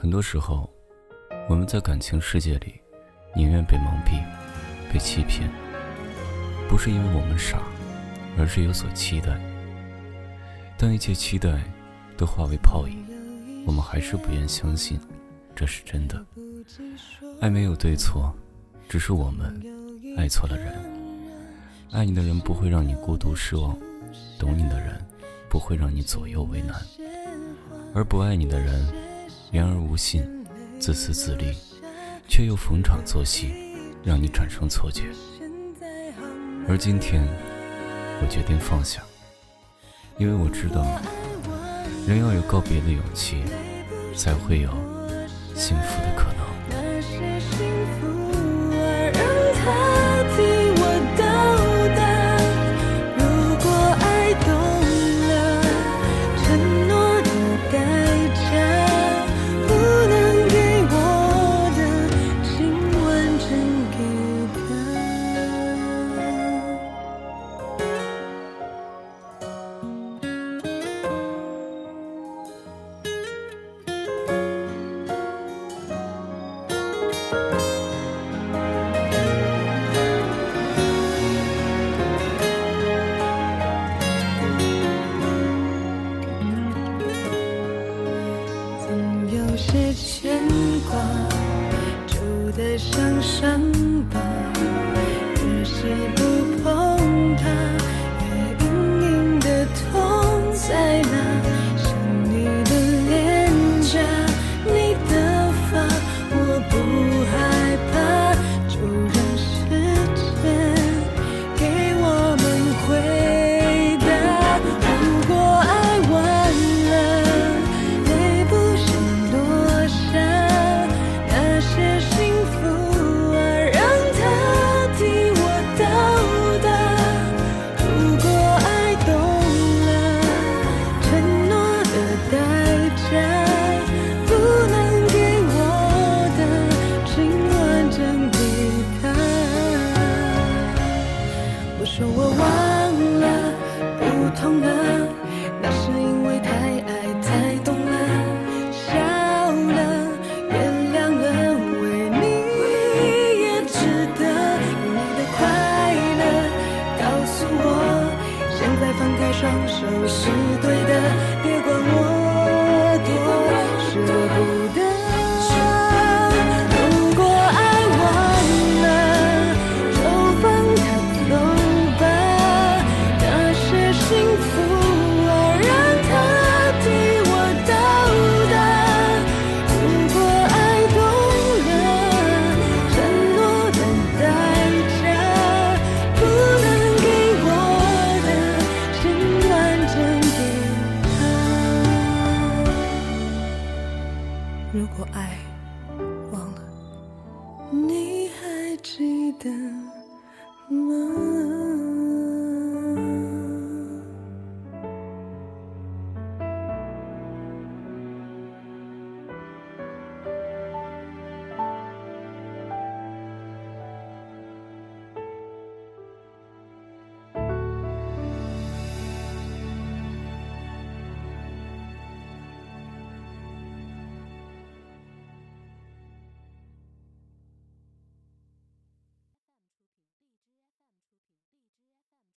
很多时候，我们在感情世界里，宁愿被蒙蔽、被欺骗，不是因为我们傻，而是有所期待。当一切期待都化为泡影，我们还是不愿相信这是真的。爱没有对错，只是我们爱错了人。爱你的人不会让你孤独失望，懂你的人不会让你左右为难，而不爱你的人。言而无信，自私自利，却又逢场作戏，让你产生错觉。而今天，我决定放下，因为我知道，人要有告别的勇气，才会有幸福的牵挂，旧的像伤疤，越是不碰它，现在放开双手是对的，别管我多舍不得。你还记得吗？